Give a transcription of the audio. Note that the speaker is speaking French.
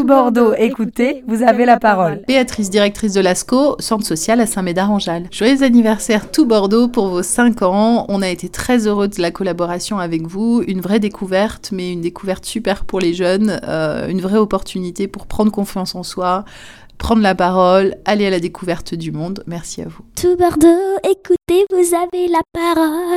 Tout Bordeaux, écoutez, vous avez la parole. Béatrice, directrice de l'ASCO, centre social à Saint-Médard-en-Jalles. Joyeux anniversaire Tout Bordeaux pour vos 5 ans. On a été très heureux de la collaboration avec vous. Une vraie découverte, mais une découverte super pour les jeunes. Euh, une vraie opportunité pour prendre confiance en soi, prendre la parole, aller à la découverte du monde. Merci à vous. Tout Bordeaux, écoutez, vous avez la parole.